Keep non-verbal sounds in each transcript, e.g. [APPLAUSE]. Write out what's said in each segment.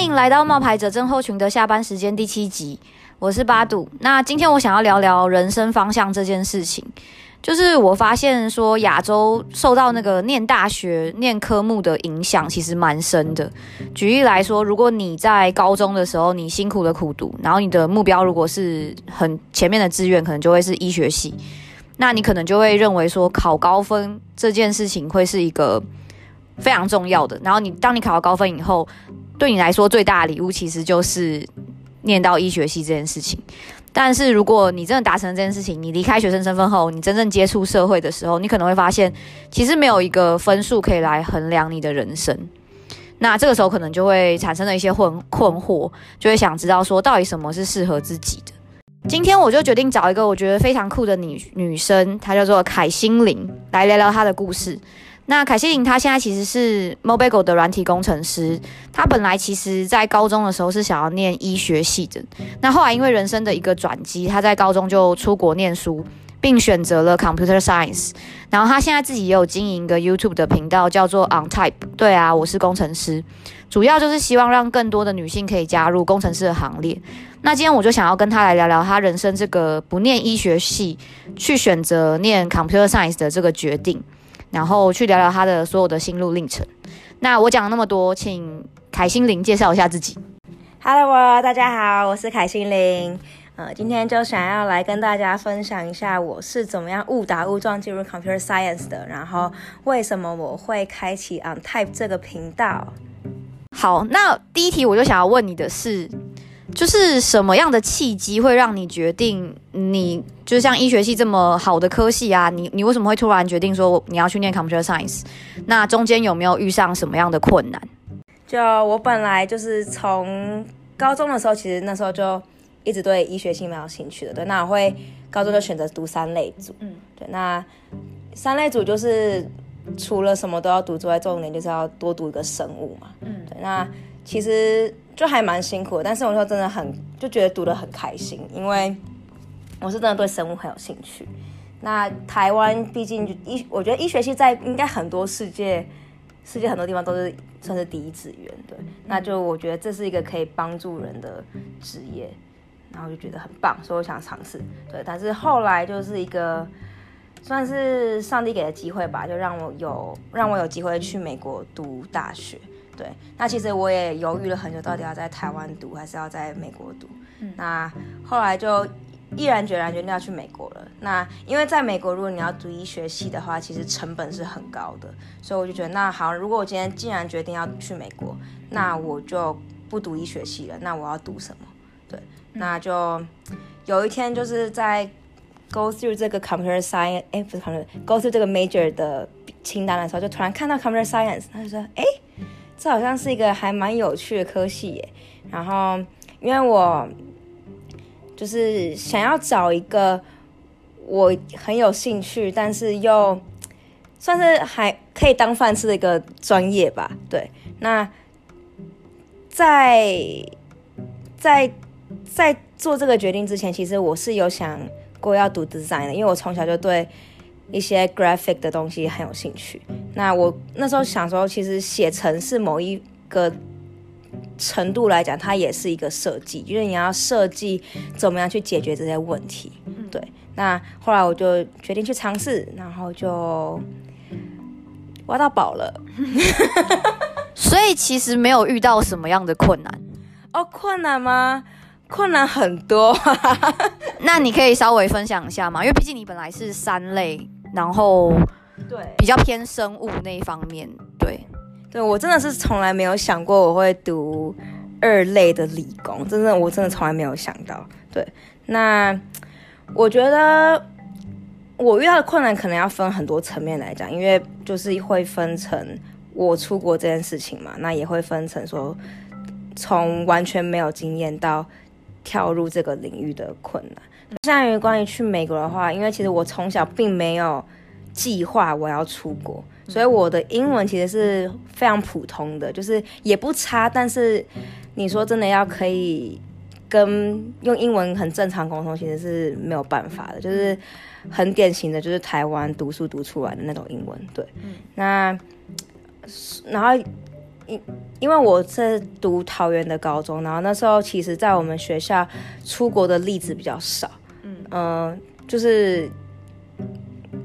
欢迎来到冒牌者症候群的下班时间第七集，我是八度。那今天我想要聊聊人生方向这件事情。就是我发现说，亚洲受到那个念大学念科目的影响其实蛮深的。举例来说，如果你在高中的时候你辛苦的苦读，然后你的目标如果是很前面的志愿，可能就会是医学系，那你可能就会认为说考高分这件事情会是一个非常重要的。然后你当你考到高分以后，对你来说最大的礼物其实就是念到医学系这件事情。但是如果你真的达成这件事情，你离开学生身份后，你真正接触社会的时候，你可能会发现，其实没有一个分数可以来衡量你的人生。那这个时候可能就会产生了一些困困惑，就会想知道说，到底什么是适合自己的。今天我就决定找一个我觉得非常酷的女女生，她叫做凯欣伶，来聊聊她的故事。那凯西琳她现在其实是 Mobile 的软体工程师。她本来其实在高中的时候是想要念医学系的，那后来因为人生的一个转机，她在高中就出国念书，并选择了 Computer Science。然后她现在自己也有经营一个 YouTube 的频道，叫做 On Type。对啊，我是工程师，主要就是希望让更多的女性可以加入工程师的行列。那今天我就想要跟她来聊聊她人生这个不念医学系，去选择念 Computer Science 的这个决定。然后去聊聊他的所有的心路历程。那我讲了那么多，请凯心灵介绍一下自己。Hello，大家好，我是凯心灵。呃，今天就想要来跟大家分享一下我是怎么样误打误撞进入 Computer Science 的，然后为什么我会开启 On Type 这个频道。好，那第一题我就想要问你的是。就是什么样的契机会让你决定你就是像医学系这么好的科系啊？你你为什么会突然决定说你要去念 Computer Science？那中间有没有遇上什么样的困难？就我本来就是从高中的时候，其实那时候就一直对医学系蛮有兴趣的。对，那我会高中就选择读三类组。嗯，对，那三类组就是除了什么都要读之外，重点就是要多读一个生物嘛。嗯，对，那其实。就还蛮辛苦的，但是我说真的很就觉得读得很开心，因为我是真的对生物很有兴趣。那台湾毕竟医，我觉得医学系在应该很多世界世界很多地方都是算是第一志愿，对。那就我觉得这是一个可以帮助人的职业，然后就觉得很棒，所以我想尝试。对，但是后来就是一个算是上帝给的机会吧，就让我有让我有机会去美国读大学。对，那其实我也犹豫了很久，到底要在台湾读还是要在美国读。嗯，那后来就毅然决然决定要去美国了。那因为在美国，如果你要读医学系的话，其实成本是很高的，所以我就觉得那好，如果我今天既然决定要去美国，那我就不读医学系了。那我要读什么？对，那就有一天就是在 go through 这个 computer science，哎，不是 computer，go through 这个 major 的清单的时候，就突然看到 computer science，他就说，哎。这好像是一个还蛮有趣的科系耶，然后因为我就是想要找一个我很有兴趣，但是又算是还可以当饭吃的一个专业吧。对，那在在在做这个决定之前，其实我是有想过要读 design 的，因为我从小就对。一些 graphic 的东西很有兴趣。那我那时候想说，其实写程式某一个程度来讲，它也是一个设计，因为你要设计怎么样去解决这些问题。对。那后来我就决定去尝试，然后就挖到宝了。[LAUGHS] 所以其实没有遇到什么样的困难。哦，困难吗？困难很多。[LAUGHS] 那你可以稍微分享一下吗？因为毕竟你本来是三类。然后，对，比较偏生物那一方面，对，对，我真的是从来没有想过我会读二类的理工，真的，我真的从来没有想到。对，那我觉得我遇到的困难可能要分很多层面来讲，因为就是会分成我出国这件事情嘛，那也会分成说从完全没有经验到跳入这个领域的困难。像于关于去美国的话，因为其实我从小并没有计划我要出国，所以我的英文其实是非常普通的，就是也不差。但是你说真的要可以跟用英文很正常沟通，其实是没有办法的，就是很典型的，就是台湾读书读出来的那种英文。对，那然后因因为我是读桃园的高中，然后那时候其实在我们学校出国的例子比较少，嗯、呃、就是，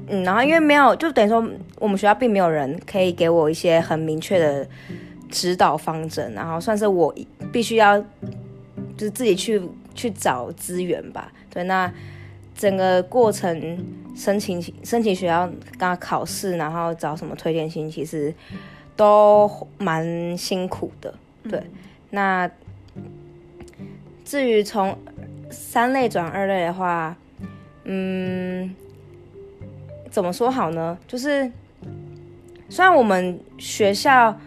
嗯，然后因为没有，就等于说我们学校并没有人可以给我一些很明确的指导方针，然后算是我必须要就是自己去去找资源吧。对，那整个过程申请申请学校，刚考试，然后找什么推荐信，其实。都蛮辛苦的，对。嗯、那至于从三类转二类的话，嗯，怎么说好呢？就是虽然我们学校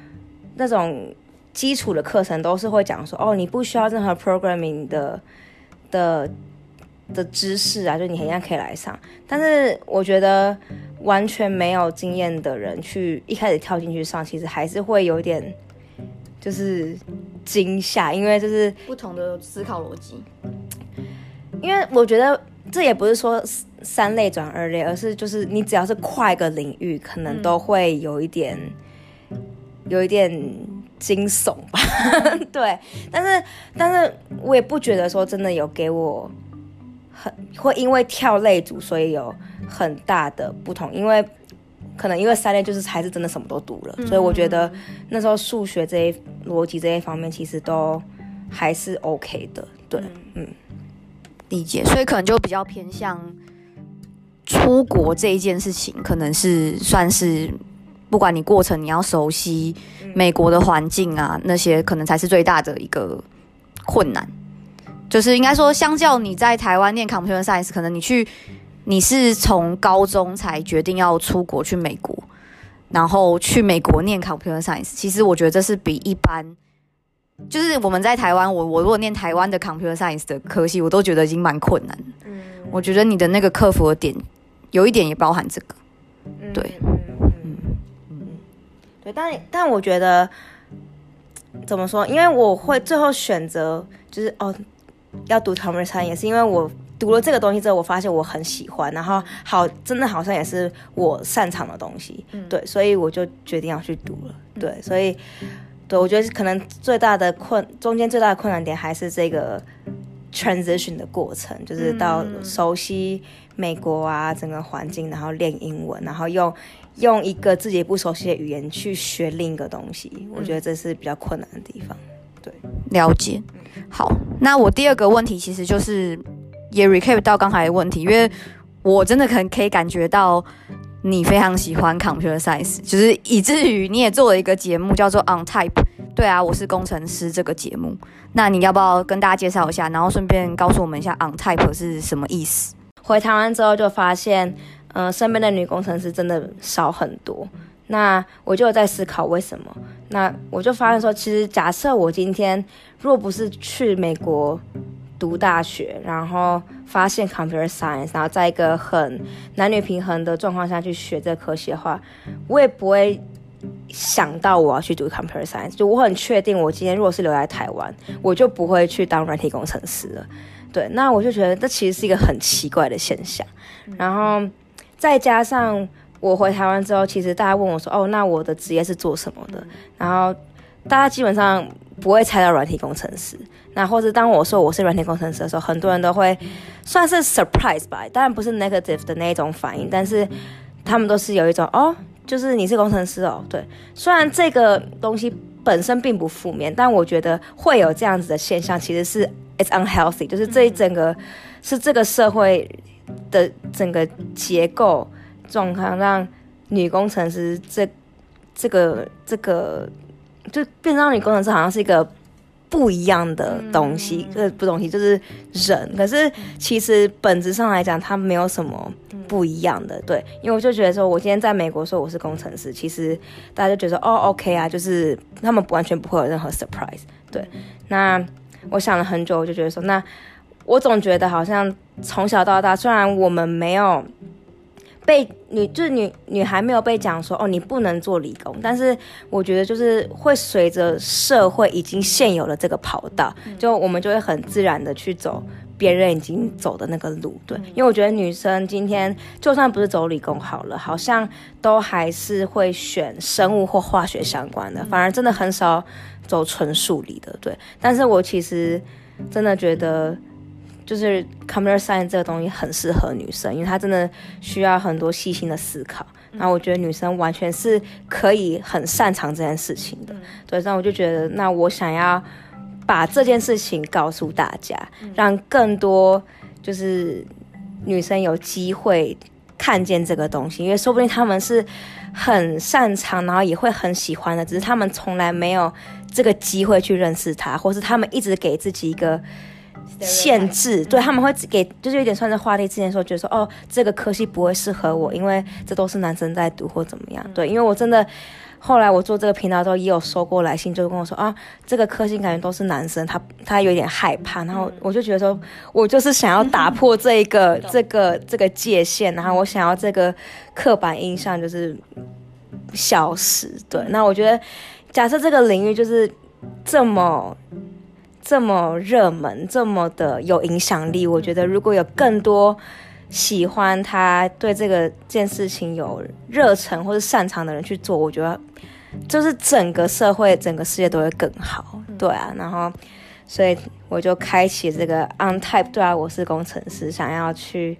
那种基础的课程都是会讲说，哦，你不需要任何 programming 的的的知识啊，就你一样可以来上。但是我觉得。完全没有经验的人去一开始跳进去上，其实还是会有点就是惊吓，因为就是不同的思考逻辑。因为我觉得这也不是说三类转二类，而是就是你只要是跨一个领域，可能都会有一点、嗯、有一点惊悚吧。[LAUGHS] 对，但是但是我也不觉得说真的有给我。很会因为跳类组，所以有很大的不同。因为可能因为三类就是还是真的什么都读了，嗯、所以我觉得那时候数学这一逻辑这一方面其实都还是 OK 的。对，嗯，嗯理解。所以可能就比较偏向出国这一件事情，可能是算是不管你过程你要熟悉美国的环境啊，那些可能才是最大的一个困难。就是应该说，相较你在台湾念 computer science，可能你去你是从高中才决定要出国去美国，然后去美国念 computer science。其实我觉得这是比一般，就是我们在台湾，我我如果念台湾的 computer science 的科系，我都觉得已经蛮困难。嗯，我觉得你的那个克服的点，有一点也包含这个。对，嗯嗯嗯，对，但但我觉得怎么说？因为我会最后选择就是哦。要读 computer science 也是因为我读了这个东西之后，我发现我很喜欢，然后好，真的好像也是我擅长的东西，嗯、对，所以我就决定要去读了，对，所以，对，我觉得可能最大的困，中间最大的困难点还是这个 transition 的过程，就是到熟悉美国啊整个环境，然后练英文，然后用用一个自己不熟悉的语言去学另一个东西，我觉得这是比较困难的地方，对，了解。好，那我第二个问题其实就是也 recap 到刚才的问题，因为我真的可能可以感觉到你非常喜欢 computer science，就是以至于你也做了一个节目叫做 On Type。对啊，我是工程师这个节目，那你要不要跟大家介绍一下，然后顺便告诉我们一下 On Type 是什么意思？回台湾之后就发现，嗯、身边的女工程师真的少很多。那我就在思考为什么？那我就发现说，其实假设我今天若不是去美国读大学，然后发现 computer science，然后在一个很男女平衡的状况下去学这科系的话，我也不会想到我要去读 computer science。就我很确定，我今天如果是留在台湾，我就不会去当软体工程师了。对，那我就觉得这其实是一个很奇怪的现象。然后再加上。我回台湾之后，其实大家问我说：“哦，那我的职业是做什么的？”然后大家基本上不会猜到软体工程师。那或者当我说我是软体工程师的时候，很多人都会算是 surprise 吧，当然不是 negative 的那一种反应，但是他们都是有一种哦，就是你是工程师哦。对，虽然这个东西本身并不负面，但我觉得会有这样子的现象，其实是 it's unhealthy，就是这一整个是这个社会的整个结构。状况让女工程师这这个这个就变成让女工程师好像是一个不一样的东西，这、嗯、不东西就是人。可是其实本质上来讲，它没有什么不一样的。对，因为我就觉得说，我今天在美国说我是工程师，其实大家就觉得哦，OK 啊，就是他们完全不会有任何 surprise。对，那我想了很久，我就觉得说，那我总觉得好像从小到大，虽然我们没有。被女就是女女孩没有被讲说哦，你不能做理工，但是我觉得就是会随着社会已经现有的这个跑道，就我们就会很自然的去走别人已经走的那个路，对，因为我觉得女生今天就算不是走理工好了，好像都还是会选生物或化学相关的，反而真的很少走纯数理的，对。但是我其实真的觉得，就是 computer science 这个东西很适合女生，因为它真的需要很多细心的思考。然后我觉得女生完全是可以很擅长这件事情的，对。所以我就觉得，那我想要。把这件事情告诉大家，让更多就是女生有机会看见这个东西，因为说不定他们是很擅长，然后也会很喜欢的，只是他们从来没有这个机会去认识它，或是他们一直给自己一个限制，对，他们会给就是有点算是画地之前，说觉得说哦，这个科系不会适合我，因为这都是男生在读或怎么样，对，因为我真的。后来我做这个频道之后，也有收过来信，就跟我说啊，这个科系感觉都是男生，他他有点害怕。然后我就觉得说，我就是想要打破这一个 [LAUGHS] 这个这个界限，然后我想要这个刻板印象就是消失。对，那我觉得，假设这个领域就是这么这么热门，这么的有影响力，我觉得如果有更多。喜欢他对这个件事情有热忱或者擅长的人去做，我觉得就是整个社会、整个世界都会更好。对啊，然后所以我就开启这个 OnType，对啊，我是工程师，想要去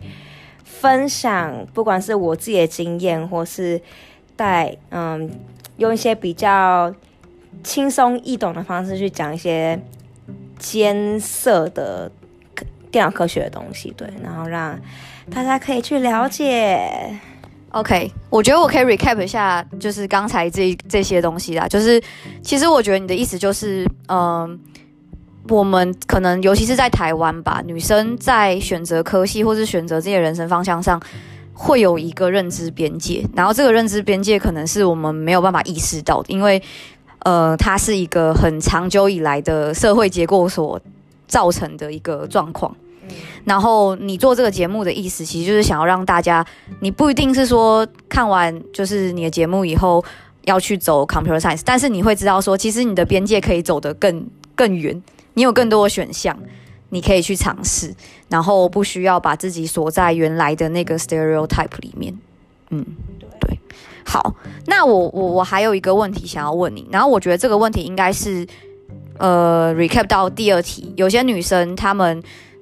分享，不管是我自己的经验，或是带嗯，用一些比较轻松易懂的方式去讲一些艰涩的电脑科学的东西，对，然后让。大家可以去了解。OK，我觉得我可以 recap 一下，就是刚才这这些东西啦。就是其实我觉得你的意思就是，嗯、我们可能尤其是在台湾吧，女生在选择科系或是选择这些人生方向上，会有一个认知边界。然后这个认知边界可能是我们没有办法意识到的，因为呃，它是一个很长久以来的社会结构所造成的一个状况。然后你做这个节目的意思，其实就是想要让大家，你不一定是说看完就是你的节目以后要去走 computer science，但是你会知道说，其实你的边界可以走得更更远，你有更多的选项，你可以去尝试，然后不需要把自己锁在原来的那个 stereotype 里面。嗯，对。好，那我我我还有一个问题想要问你，然后我觉得这个问题应该是呃 recap 到第二题，有些女生她们。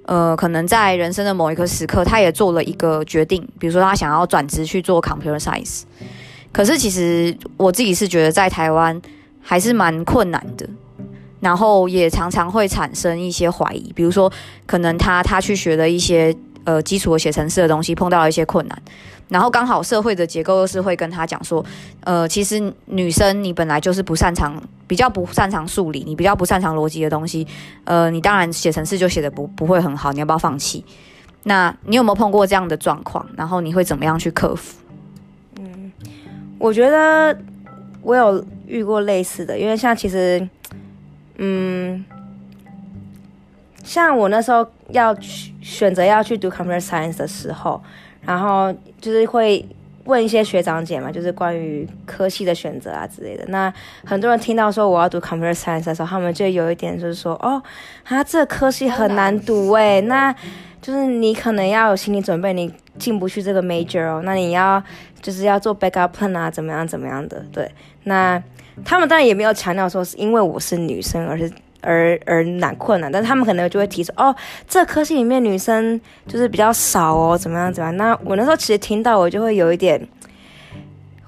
呃，可能在人生的某一个时刻，他也做了一个决定，比如说他想要转职去做 computer science。可是其实我自己是觉得在台湾还是蛮困难的，然后也常常会产生一些怀疑，比如说可能他他去学的一些呃基础的写程式的东西碰到了一些困难。然后刚好社会的结构又是会跟他讲说，呃，其实女生你本来就是不擅长，比较不擅长数理，你比较不擅长逻辑的东西，呃，你当然写程式就写得不不会很好，你要不要放弃？那你有没有碰过这样的状况？然后你会怎么样去克服？嗯，我觉得我有遇过类似的，因为像其实，嗯，像我那时候要去选择要去读 computer science 的时候。然后就是会问一些学长姐嘛，就是关于科系的选择啊之类的。那很多人听到说我要读 computer science 的时候，他们就有一点就是说，哦，他这科系很难读诶，那就是你可能要有心理准备，你进不去这个 major 哦。那你要就是要做 backup plan 啊，怎么样怎么样的？对，那他们当然也没有强调说是因为我是女生，而是。而而难困难，但他们可能就会提出哦，这科系里面女生就是比较少哦，怎么样怎么样？那我那时候其实听到我就会有一点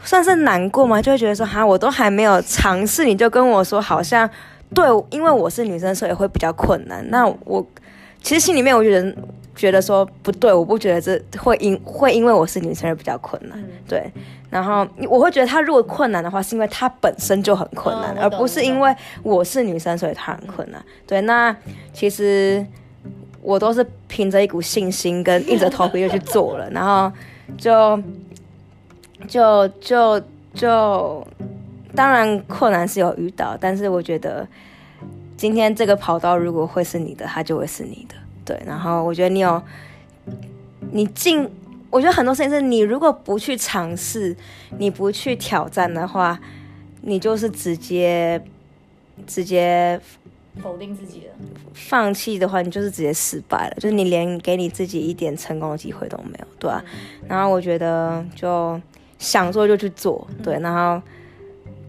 算是难过嘛，就会觉得说哈，我都还没有尝试，你就跟我说好像对，因为我是女生，所以会比较困难。那我其实心里面我觉得觉得说不对，我不觉得这会因会因为我是女生而比较困难，对。然后我会觉得他如果困难的话，是因为他本身就很困难，而不是因为我是女生所以他很困难。对，那其实我都是凭着一股信心跟硬着头皮就去做了，然后就就就就当然困难是有遇到，但是我觉得今天这个跑道如果会是你的，它就会是你的。对，然后我觉得你有你进。我觉得很多事情是你如果不去尝试，你不去挑战的话，你就是直接直接否定自己了。放弃的话，你就是直接失败了，就是你连给你自己一点成功的机会都没有，对啊。嗯、然后我觉得就想做就去做，对，然后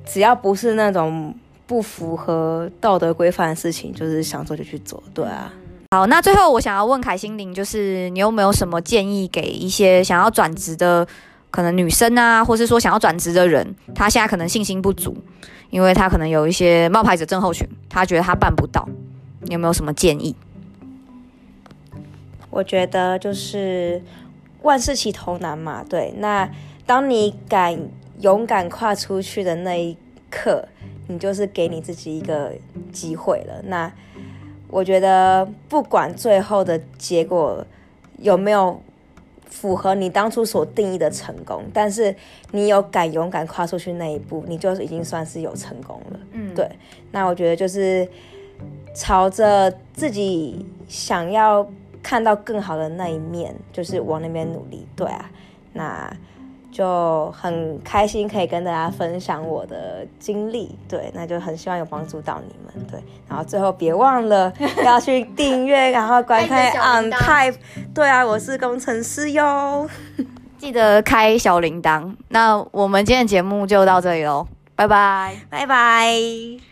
只要不是那种不符合道德规范的事情，就是想做就去做，对啊。好，那最后我想要问凯心凌，就是你有没有什么建议给一些想要转职的可能女生啊，或是说想要转职的人，他现在可能信心不足，因为他可能有一些冒牌者症候群，他觉得他办不到，你有没有什么建议？我觉得就是万事起头难嘛，对。那当你敢勇敢跨出去的那一刻，你就是给你自己一个机会了。那我觉得不管最后的结果有没有符合你当初所定义的成功，但是你有敢勇敢跨出去那一步，你就已经算是有成功了。嗯，对。那我觉得就是朝着自己想要看到更好的那一面，就是往那边努力。对啊，那。就很开心可以跟大家分享我的经历，对，那就很希望有帮助到你们，对，然后最后别忘了要去订阅，然后观看 On Type，对啊，我是工程师哟，[LAUGHS] 记得开小铃铛。那我们今天的节目就到这里喽，拜拜，拜拜。